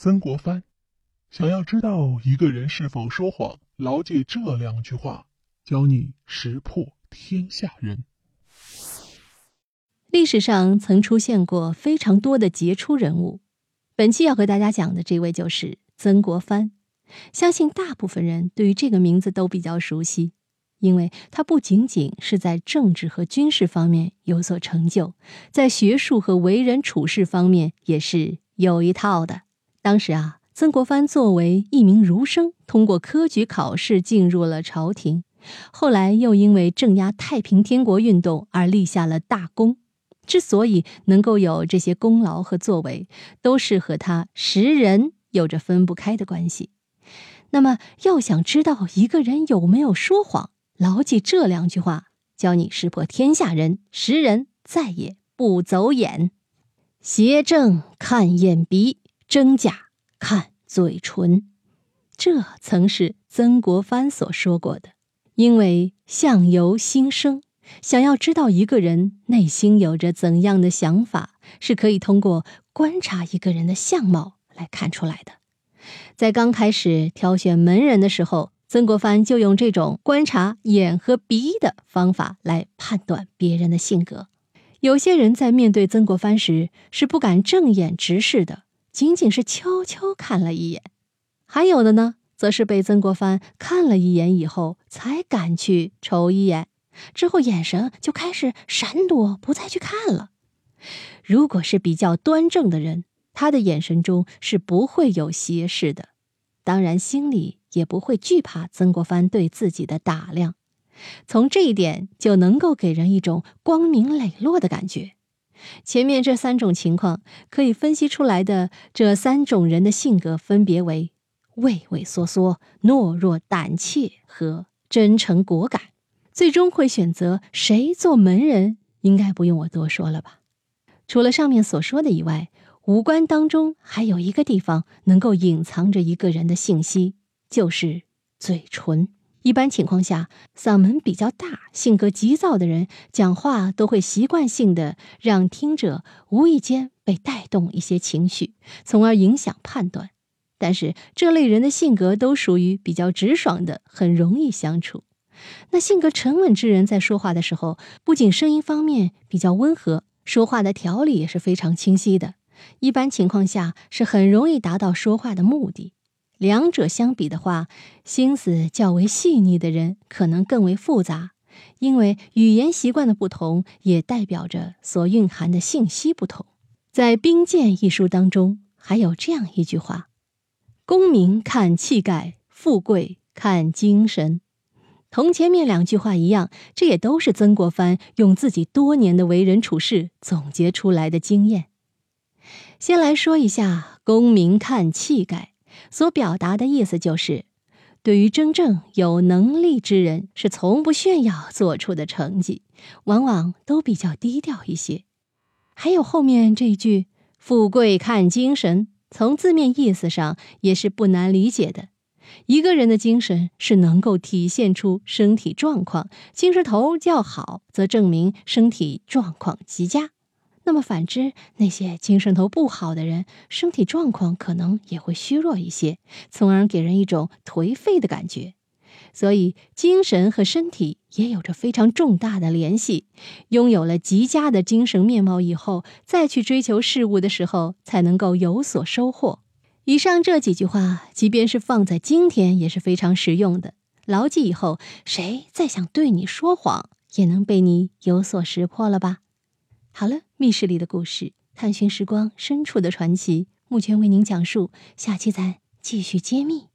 曾国藩。想要知道一个人是否说谎，牢记这两句话，教你识破天下人。历史上曾出现过非常多的杰出人物，本期要和大家讲的这位就是曾国藩。相信大部分人对于这个名字都比较熟悉，因为他不仅仅是在政治和军事方面有所成就，在学术和为人处事方面也是有一套的。当时啊。曾国藩作为一名儒生，通过科举考试进入了朝廷，后来又因为镇压太平天国运动而立下了大功。之所以能够有这些功劳和作为，都是和他识人有着分不开的关系。那么，要想知道一个人有没有说谎，牢记这两句话，教你识破天下人，识人再也不走眼。邪正看眼鼻，真假。看嘴唇，这曾是曾国藩所说过的。因为相由心生，想要知道一个人内心有着怎样的想法，是可以通过观察一个人的相貌来看出来的。在刚开始挑选门人的时候，曾国藩就用这种观察眼和鼻的方法来判断别人的性格。有些人在面对曾国藩时是不敢正眼直视的。仅仅是悄悄看了一眼，还有的呢，则是被曾国藩看了一眼以后才敢去瞅一眼，之后眼神就开始闪躲，不再去看了。如果是比较端正的人，他的眼神中是不会有斜视的，当然心里也不会惧怕曾国藩对自己的打量。从这一点就能够给人一种光明磊落的感觉。前面这三种情况可以分析出来的这三种人的性格分别为畏畏缩缩、懦弱胆怯和真诚果敢。最终会选择谁做门人，应该不用我多说了吧？除了上面所说的以外，五官当中还有一个地方能够隐藏着一个人的信息，就是嘴唇。一般情况下，嗓门比较大、性格急躁的人讲话都会习惯性的让听者无意间被带动一些情绪，从而影响判断。但是这类人的性格都属于比较直爽的，很容易相处。那性格沉稳之人在说话的时候，不仅声音方面比较温和，说话的条理也是非常清晰的。一般情况下是很容易达到说话的目的。两者相比的话，心思较为细腻的人可能更为复杂，因为语言习惯的不同，也代表着所蕴含的信息不同。在《兵谏》一书当中，还有这样一句话：“功名看气概，富贵看精神。”同前面两句话一样，这也都是曾国藩用自己多年的为人处事总结出来的经验。先来说一下“功名看气概”。所表达的意思就是，对于真正有能力之人，是从不炫耀做出的成绩，往往都比较低调一些。还有后面这一句“富贵看精神”，从字面意思上也是不难理解的。一个人的精神是能够体现出身体状况，精神头较好，则证明身体状况极佳。那么反之，那些精神头不好的人，身体状况可能也会虚弱一些，从而给人一种颓废的感觉。所以，精神和身体也有着非常重大的联系。拥有了极佳的精神面貌以后，再去追求事物的时候，才能够有所收获。以上这几句话，即便是放在今天，也是非常实用的。牢记以后，谁再想对你说谎，也能被你有所识破了吧？好了，密室里的故事，探寻时光深处的传奇，目前为您讲述。下期咱继续揭秘。